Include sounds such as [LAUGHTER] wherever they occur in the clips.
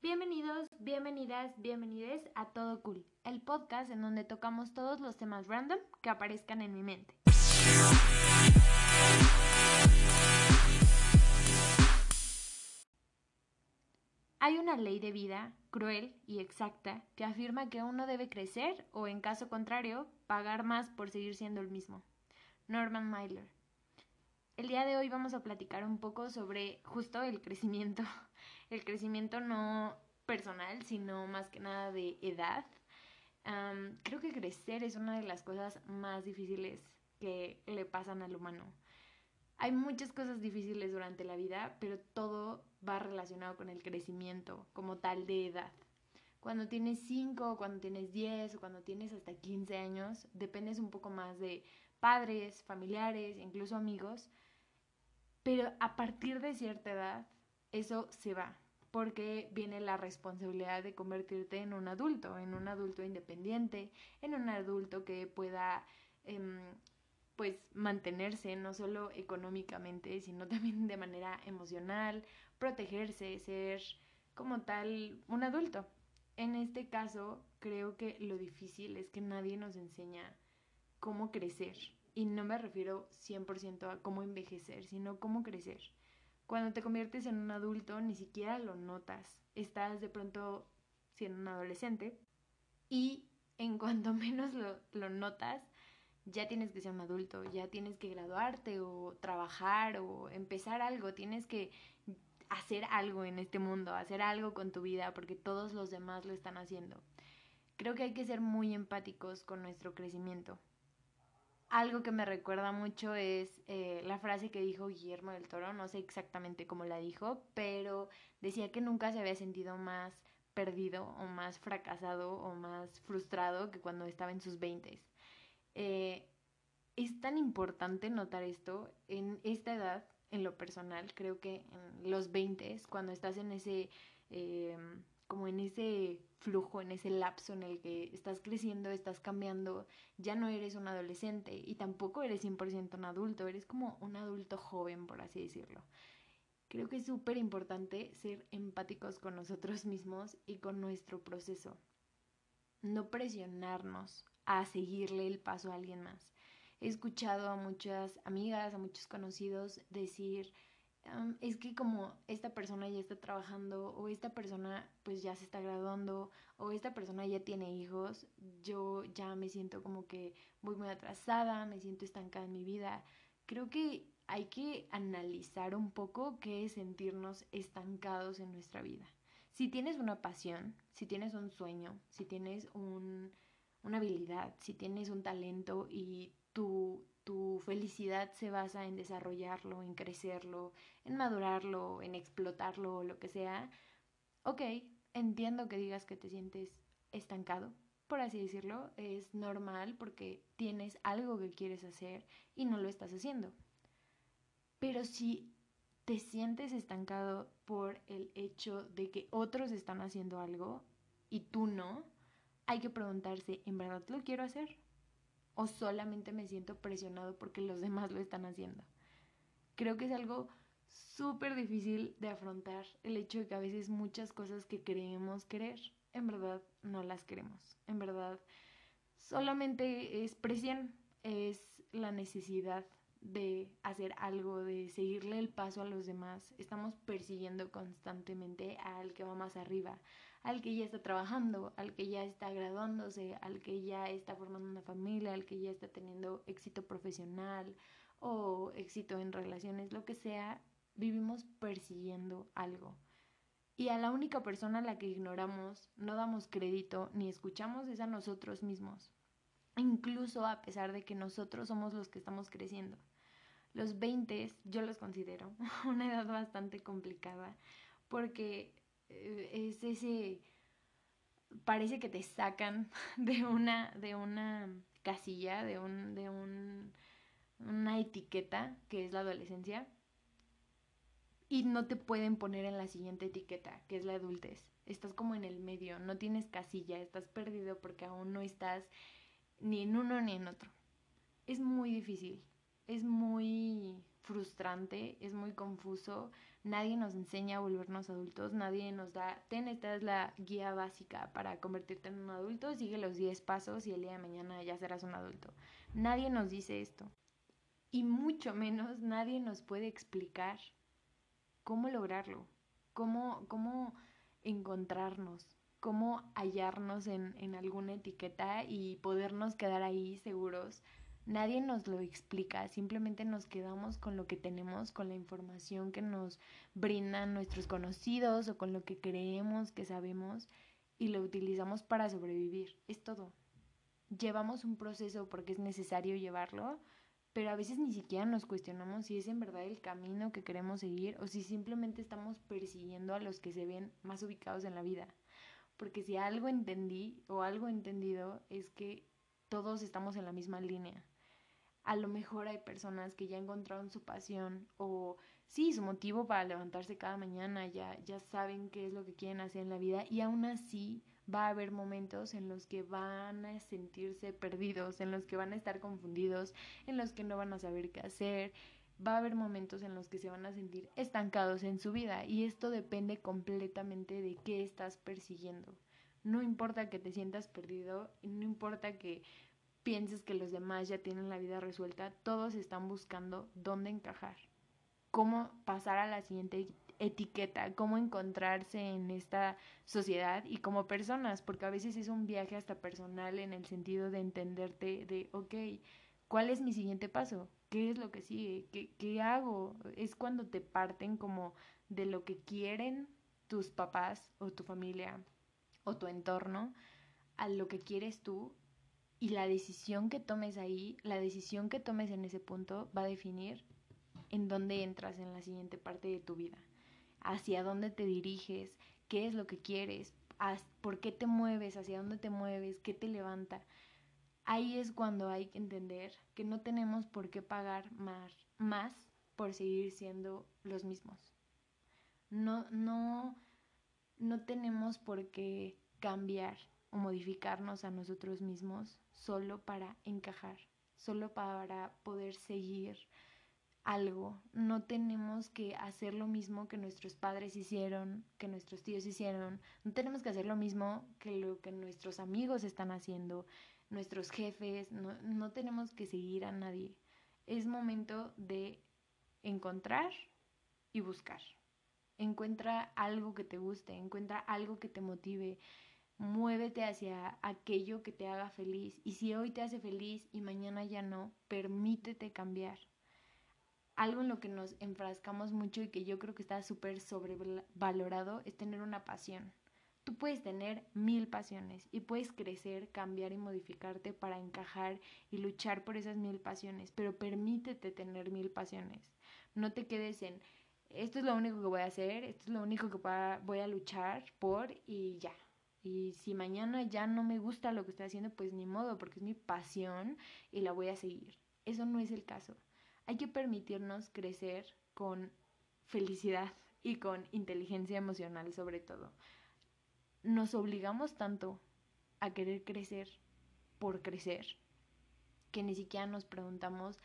Bienvenidos, bienvenidas, bienvenides a Todo Cool, el podcast en donde tocamos todos los temas random que aparezcan en mi mente. Hay una ley de vida cruel y exacta que afirma que uno debe crecer o, en caso contrario, pagar más por seguir siendo el mismo. Norman Mailer. El día de hoy vamos a platicar un poco sobre justo el crecimiento. [LAUGHS] El crecimiento no personal, sino más que nada de edad. creo que crecer es una de las cosas más difíciles que le pasan al humano. Hay muchas cosas difíciles durante la vida, pero todo va relacionado con el crecimiento como tal de edad. Cuando tienes 5, cuando tienes 10 o cuando tienes hasta 15 años, dependes un poco más de padres, familiares, incluso amigos, pero a partir de cierta edad eso se va, porque viene la responsabilidad de convertirte en un adulto, en un adulto independiente, en un adulto que pueda em, pues mantenerse no solo económicamente, sino también de manera emocional, protegerse, ser como tal un adulto. En este caso, creo que lo difícil es que nadie nos enseña cómo crecer. Y no me refiero 100% a cómo envejecer, sino cómo crecer. Cuando te conviertes en un adulto, ni siquiera lo notas. Estás de pronto siendo un adolescente y en cuanto [LAUGHS] menos lo, lo notas, ya tienes que ser un adulto, ya tienes que graduarte o trabajar o empezar algo, tienes que hacer algo en este mundo, hacer algo con tu vida porque todos los demás lo están haciendo. Creo que hay que ser muy empáticos con nuestro crecimiento. Algo que me recuerda mucho es eh, la frase que dijo Guillermo del Toro, no sé exactamente cómo la dijo, pero decía que nunca se había sentido más perdido o más fracasado o más frustrado que cuando estaba en sus veintes. Eh, es tan importante notar esto en esta edad, en lo personal, creo que en los 20, cuando estás en ese, eh, como en ese flujo, en ese lapso en el que estás creciendo, estás cambiando, ya no eres un adolescente y tampoco eres 100% un adulto, eres como un adulto joven, por así decirlo. Creo que es súper importante ser empáticos con nosotros [LAUGHS] mismos y con nuestro proceso. No presionarnos a seguirle el paso a alguien más. He escuchado a muchas amigas, a muchos conocidos decir, es que como esta persona ya está trabajando o esta persona pues ya se está graduando o esta persona ya tiene hijos, yo ya me siento como que voy muy atrasada, me siento estancada en mi vida. Creo que hay que analizar un poco qué es sentirnos estancados en nuestra vida. Si tienes una pasión, si tienes un sueño, si tienes un una habilidad, si tienes un talento y tu, tu felicidad se basa en desarrollarlo, en crecerlo, en madurarlo, en explotarlo o lo que sea, ok, entiendo que digas que te sientes estancado, por así decirlo, es normal porque tienes algo que quieres hacer y no lo estás haciendo. Pero si te sientes estancado por el hecho de que otros están haciendo algo y tú no, hay que preguntarse, ¿en verdad lo quiero hacer? ¿O solamente me siento presionado porque los demás lo están haciendo? Creo que es algo súper difícil de afrontar el hecho de que a veces muchas cosas que creemos querer, en verdad no las queremos. En verdad, solamente es presión, es la necesidad de hacer algo, de seguirle el paso a los demás. Estamos persiguiendo constantemente al que va más arriba, al que ya está trabajando, al que ya está graduándose, al que ya está formando una familia, al que ya está teniendo éxito profesional o éxito en relaciones, lo que sea, vivimos persiguiendo algo. Y a la única persona a la que ignoramos, no damos crédito ni escuchamos es a nosotros mismos, incluso a pesar de que nosotros somos los que estamos creciendo. Los 20 yo los considero [LAUGHS] una edad bastante complicada porque eh, es ese parece que te sacan [LAUGHS] de una de una casilla, de un de un una etiqueta que es la adolescencia y no te pueden poner en la siguiente etiqueta, que es la adultez. Estás como en el medio, no tienes casilla, estás perdido porque aún no estás ni en uno ni en otro. Es muy difícil, es muy frustrante, es muy confuso, Nadie nos enseña a volvernos adultos, nadie nos da, ten, esta es la guía básica para convertirte en un adulto, sigue los 10 pasos y el día de mañana ya serás un adulto. Nadie nos dice esto. Y mucho menos nadie nos puede explicar cómo lograrlo, cómo, cómo encontrarnos, cómo hallarnos en, en alguna etiqueta y podernos quedar ahí seguros Nadie nos lo explica, simplemente nos quedamos con lo que tenemos, con la información que nos brindan nuestros conocidos o con lo que creemos que sabemos y lo utilizamos para sobrevivir. Es todo. Llevamos un proceso porque es necesario llevarlo, pero a veces ni siquiera nos cuestionamos si es en verdad el camino que queremos seguir o si simplemente estamos persiguiendo a los que se ven más ubicados en la vida. Porque si algo entendí o algo entendido es que todos estamos en la misma línea a lo mejor hay personas que ya encontraron su pasión o sí, su motivo para levantarse cada mañana, ya, ya saben qué es lo que quieren hacer en la vida y aún así va a haber momentos en los que van a sentirse perdidos, en los que van a estar confundidos, en los que no van a saber qué hacer. Va a haber momentos en los que se van a sentir estancados en su vida y esto depende completamente de qué estás persiguiendo. No importa que te sientas perdido, no importa que pienses que los demás ya tienen la vida resuelta, todos están buscando dónde encajar, cómo pasar a la siguiente etiqueta, cómo encontrarse en esta sociedad y como personas, porque a veces es un viaje hasta personal en el sentido de entenderte de, ok, ¿cuál es mi siguiente paso? ¿Qué es lo que sigue? ¿Qué, qué hago? Es cuando te parten como de lo que quieren tus papás o tu familia o tu entorno a lo que quieres tú y la decisión que tomes ahí, la decisión que tomes en ese punto va a definir en dónde entras en la siguiente parte de tu vida, hacia dónde te diriges, qué es lo que quieres, por qué te mueves, hacia dónde te mueves, qué te levanta. Ahí es cuando hay que entender que no tenemos por qué pagar más, más por seguir siendo los mismos. No, no, no tenemos por qué cambiar o modificarnos a nosotros mismos solo para encajar, solo para poder seguir algo. No tenemos que hacer lo mismo que nuestros padres hicieron, que nuestros tíos hicieron. No tenemos que hacer lo mismo que lo que nuestros amigos están haciendo, nuestros jefes. No, no tenemos que seguir a nadie. Es momento de encontrar y buscar. Encuentra algo que te guste, encuentra algo que te motive, muévete hacia aquello que te haga feliz. Y si hoy te hace feliz y mañana ya no, permítete cambiar. Algo en lo que nos enfrascamos mucho y que yo creo que está súper sobrevalorado es tener una pasión. Tú puedes tener mil pasiones y puedes crecer, cambiar y modificarte para encajar y luchar por esas mil pasiones, pero permítete tener mil pasiones. No te quedes en esto es lo único que voy a hacer, esto es lo único que voy a luchar por y ya, y si mañana ya no me gusta lo que estoy haciendo, pues ni modo, porque es mi pasión y la voy a seguir. Eso no es el caso. Hay que permitirnos crecer con felicidad y con inteligencia emocional sobre todo. Nos obligamos tanto a querer crecer por crecer que ni siquiera nos preguntamos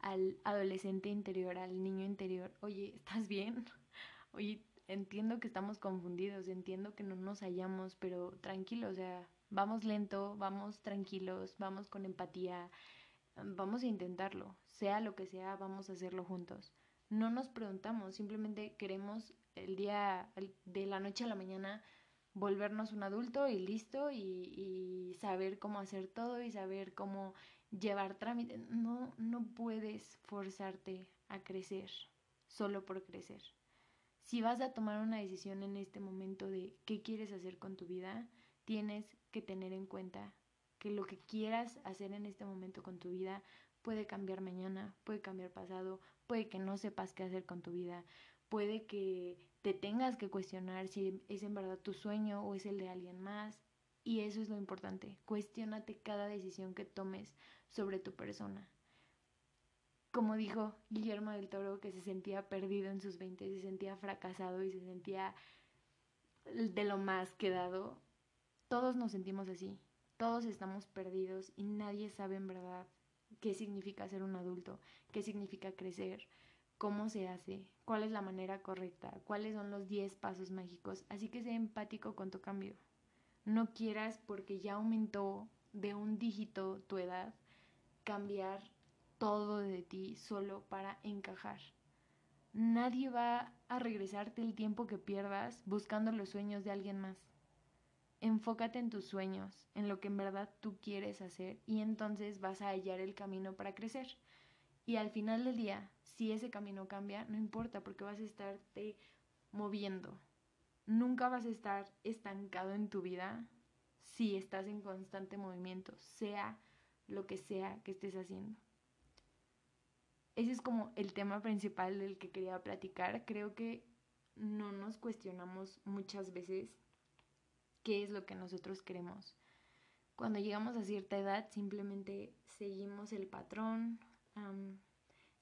al adolescente interior, al niño interior, oye, ¿estás bien? [LAUGHS] Oye, entiendo que estamos confundidos, entiendo que no nos hallamos, pero tranquilo, o sea, vamos lento, vamos tranquilos, vamos con empatía, vamos a intentarlo, sea lo que sea, vamos a hacerlo juntos. No nos preguntamos, simplemente queremos el día de la noche a la mañana volvernos un adulto y listo y, y saber cómo hacer todo y saber cómo llevar trámite. No, no puedes forzarte a crecer solo por crecer. Si vas a tomar una decisión en este momento de qué quieres hacer con tu vida, tienes que tener en cuenta que lo que quieras hacer en este momento con tu vida puede cambiar mañana, puede cambiar pasado, puede que no sepas qué hacer con tu vida, puede que te tengas que cuestionar si es en verdad tu sueño o es el de alguien más. Y eso es lo importante, cuestionate cada decisión que tomes sobre tu persona como dijo Guillermo del Toro, que se sentía perdido en sus 20, se sentía fracasado y se sentía de lo más quedado, todos nos sentimos así, todos estamos perdidos y nadie sabe en verdad qué significa ser un adulto, qué significa crecer, cómo se hace, cuál es la manera correcta, cuáles son los 10 pasos mágicos. Así que sé empático con tu cambio. No quieras porque ya aumentó de un dígito tu edad cambiar todo de ti solo para encajar. Nadie va a regresarte el tiempo que pierdas buscando los sueños de alguien más. Enfócate en tus sueños, en lo que en verdad tú quieres hacer y entonces vas a hallar el camino para crecer. Y al final del día, si ese camino cambia, no importa porque vas a estarte moviendo. Nunca vas a estar estancado en tu vida si estás en constante movimiento, sea lo que sea que estés haciendo. Ese es como el tema principal del que quería platicar. Creo que no nos cuestionamos muchas veces qué es lo que nosotros queremos. Cuando llegamos a cierta edad simplemente seguimos el patrón.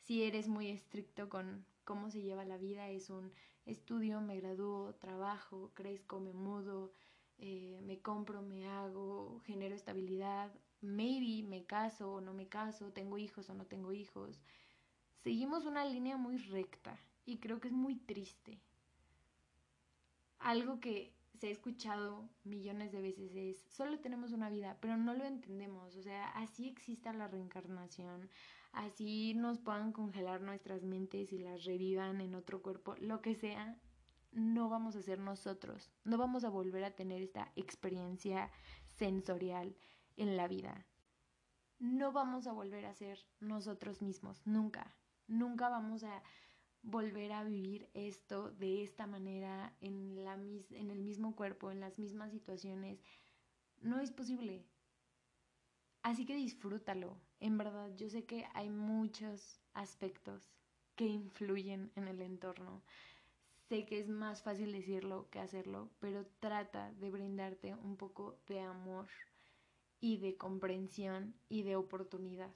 Si eres muy estricto con cómo se lleva la vida, es un estudio, me gradúo, trabajo, crezco, me mudo, eh, me compro, me hago, genero estabilidad, maybe me caso o no me caso, tengo hijos o no tengo hijos. Seguimos una línea muy recta y creo que es muy triste. Algo que se ha escuchado millones de veces es, solo tenemos una vida, pero no lo entendemos. O sea, así exista la reencarnación, así nos puedan congelar nuestras mentes y las revivan en otro cuerpo, lo que sea, no vamos a ser nosotros, no vamos a volver a tener esta experiencia sensorial en la vida. No vamos a volver a ser nosotros mismos, nunca, nunca vamos a volver a vivir esto de esta manera en, la, en el mismo cuerpo, en las mismas situaciones. No es posible. Así que disfrútalo. En verdad, yo sé que hay muchos aspectos que influyen en el entorno. Sé que es más fácil decirlo que hacerlo, pero trata de brindarte un poco de amor y de comprensión y de oportunidad.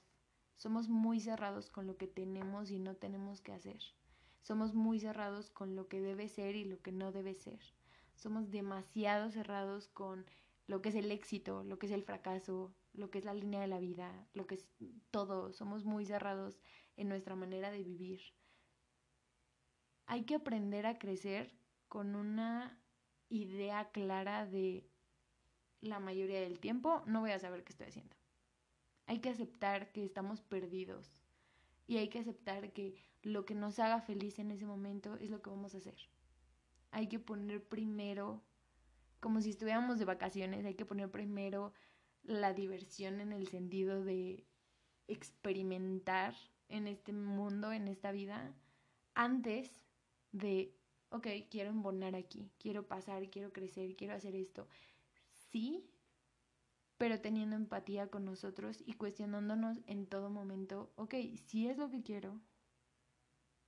Somos muy cerrados con lo que tenemos y no tenemos que hacer. Somos muy cerrados con lo que debe ser y lo que no debe ser. Somos demasiado cerrados con lo que es el éxito, lo que es el fracaso, lo que es la línea de la vida, lo que es todo. Somos muy cerrados en nuestra manera de vivir hay que aprender a crecer con una idea clara de la mayoría del tiempo no voy a saber qué estoy haciendo. Hay que aceptar que estamos perdidos y hay que aceptar que lo que nos haga feliz en ese momento es lo que vamos a hacer. Hay que poner primero, como si estuviéramos de vacaciones, hay que poner primero la diversión en el sentido de experimentar en este mundo, en esta vida, antes de, ok, quiero embonar aquí, quiero pasar, quiero crecer, quiero hacer esto. Sí, pero teniendo empatía con nosotros y cuestionándonos en todo momento, ok, si es lo que quiero,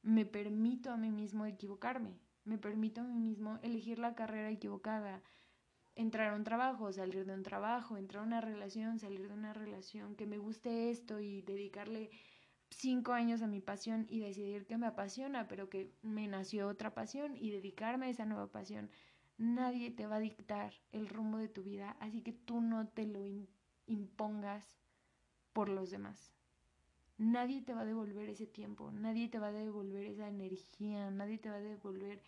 me permito a mí mismo equivocarme, me permito a mí mismo elegir la carrera equivocada, entrar a un trabajo, salir de un trabajo, entrar a una relación, salir de una relación, que me guste esto y dedicarle cinco años a mi pasión y decidir que me apasiona, pero que me nació otra pasión y dedicarme a esa nueva pasión. Nadie te va a dictar el rumbo de tu vida, así que tú no te lo impongas por los demás. Nadie te va a devolver ese tiempo, nadie te va a devolver esa energía, nadie te va a devolver...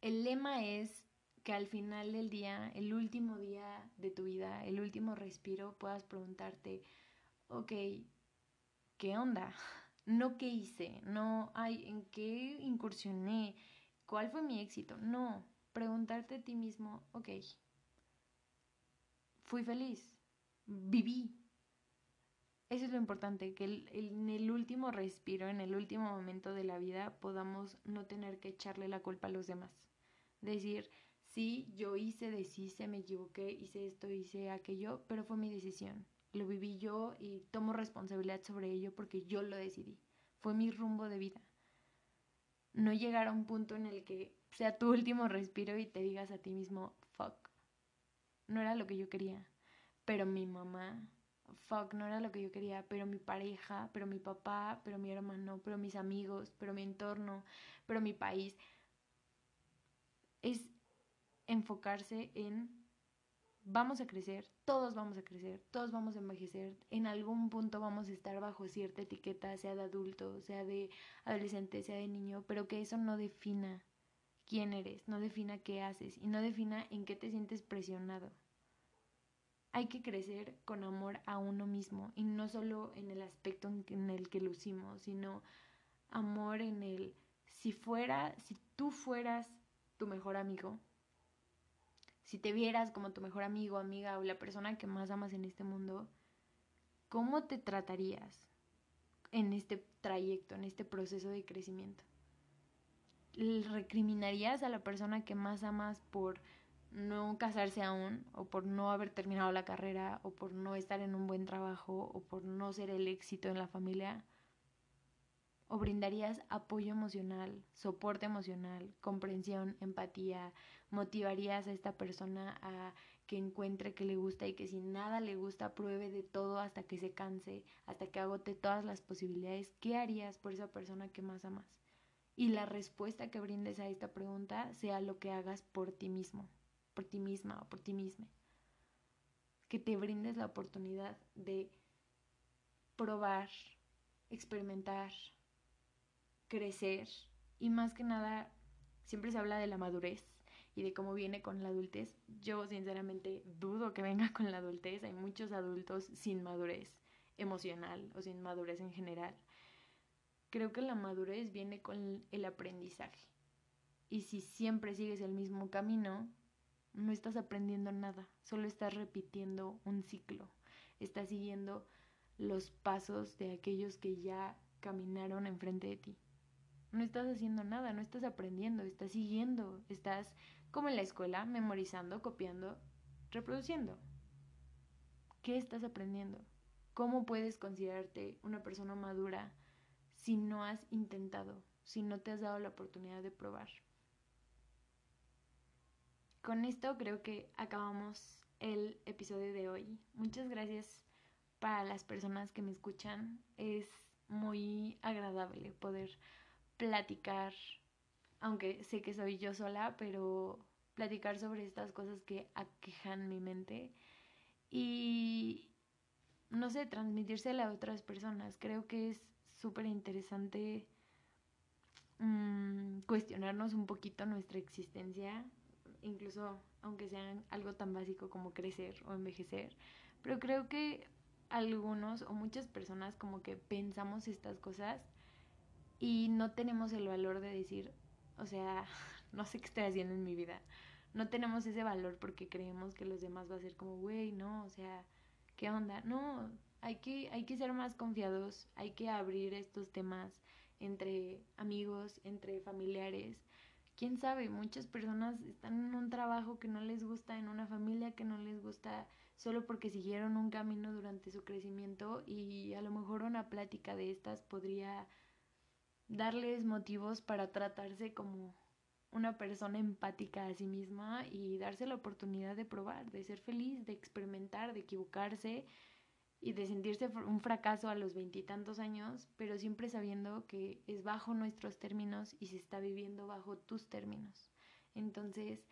El lema es que al final del día, el último día de tu vida, el último respiro, puedas preguntarte, ok, ¿qué onda? [LAUGHS] No qué hice, no, ¿en qué incursioné? ¿Cuál fue mi éxito? No, preguntarte a ti mismo, ok, fui feliz, viví. Eso es lo importante, que en el último respiro, en el último momento de la vida, podamos no tener que echarle la culpa a los demás. Decir, sí, yo hice, deshice, me equivoqué, hice esto, hice aquello, pero fue mi decisión lo viví yo y tomo responsabilidad sobre ello porque yo lo decidí. Fue mi rumbo de vida. No llegar a un punto en el que sea tu último respiro y te digas a ti mismo, fuck, no era lo que yo quería. Pero mi mamá, fuck, no era lo que yo quería. Pero mi pareja, pero mi papá, pero mi hermano, pero mis amigos, pero mi entorno, pero mi país. Es enfocarse en vamos a crecer, todos vamos a crecer, todos vamos a envejecer, en algún punto vamos a estar bajo cierta etiqueta, sea de adulto, sea de adolescente, sea de niño, pero que eso no defina quién eres, no defina qué haces y no defina en qué te sientes presionado. Hay que crecer con amor a uno mismo y no solo en el aspecto en el que lucimos, sino amor en el si fuera, si tú fueras tu mejor amigo, si te vieras como tu mejor amigo, amiga o la persona que más amas en este mundo, ¿cómo te tratarías en este trayecto, en este proceso de crecimiento? ¿Recriminarías a la persona que más amas por no casarse aún, o por no haber terminado la carrera, o por no estar en un buen trabajo, o por no ser el éxito en la familia? o brindarías apoyo emocional, soporte emocional, comprensión, empatía, motivarías a esta persona a que encuentre que le gusta y que si nada le gusta pruebe de todo hasta que se canse, hasta que agote todas las posibilidades, ¿qué harías por esa persona que más amas? Y la respuesta que brindes a esta pregunta sea lo que hagas por ti mismo, por ti misma o por ti misma. Que te brindes la oportunidad de probar, experimentar, crecer y más que nada siempre se habla de la madurez y de cómo viene con la adultez. Yo sinceramente dudo que venga con la adultez. Hay muchos adultos sin madurez emocional o sin madurez en general. Creo que la madurez viene con el aprendizaje. Y si siempre sigues el mismo camino, no estás aprendiendo nada, solo estás repitiendo un ciclo. Estás siguiendo los pasos de aquellos que ya caminaron enfrente de ti. No estás haciendo nada, no estás aprendiendo, estás siguiendo, estás como en la escuela, memorizando, copiando, reproduciendo. ¿Qué estás aprendiendo? ¿Cómo puedes considerarte una persona madura si no has intentado, si no te has dado la oportunidad de probar? Con esto creo que acabamos el episodio de hoy. Muchas gracias para las personas que me escuchan. Es muy agradable poder platicar, aunque sé que soy yo sola, pero platicar sobre estas cosas que aquejan mi mente y, no sé, transmitírsela a otras personas. Creo que es súper interesante mm, cuestionarnos un poquito nuestra existencia, incluso aunque sea algo tan básico como crecer o envejecer, pero creo que algunos o muchas personas como que pensamos estas cosas y no tenemos el valor de decir, o sea, [LAUGHS] no sé qué estoy haciendo en mi vida. No tenemos ese valor porque creemos que los demás va a ser como, güey, no, o sea, ¿qué onda? No, hay que, hay que ser más confiados, hay que abrir estos temas entre amigos, entre familiares. Quién sabe, muchas personas están en un trabajo que no les gusta, en una familia que no les gusta, solo porque siguieron un camino durante su crecimiento y a lo mejor una plática de estas podría darles motivos para tratarse como una persona empática a sí misma y darse la oportunidad de probar, de ser feliz, de experimentar, de equivocarse y de sentirse un fracaso a los veintitantos años, pero siempre sabiendo que es bajo nuestros términos y se está viviendo bajo tus términos. Entonces,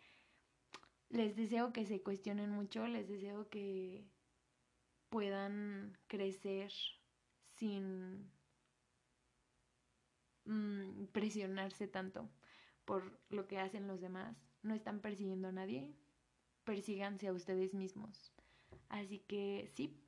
les deseo que se cuestionen mucho, les deseo que puedan crecer sin Mm, presionarse tanto por lo que hacen los demás. No están persiguiendo a nadie, persíganse a ustedes mismos. Así que sí,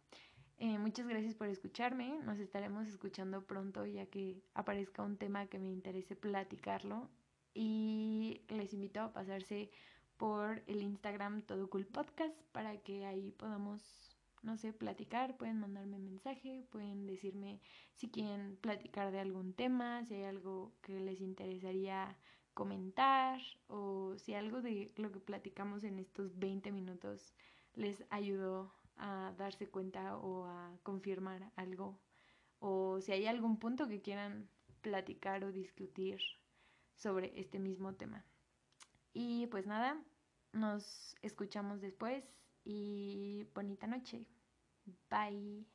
eh, muchas gracias por escucharme. Nos estaremos escuchando pronto ya que aparezca un tema que me interese platicarlo. Y les invito a pasarse por el Instagram Todo Cool Podcast para que ahí podamos no sé, platicar, pueden mandarme mensaje, pueden decirme si quieren platicar de algún tema, si hay algo que les interesaría comentar o si algo de lo que platicamos en estos 20 minutos les ayudó a darse cuenta o a confirmar algo o si hay algún punto que quieran platicar o discutir sobre este mismo tema. Y pues nada, nos escuchamos después y bonita noche. Bye.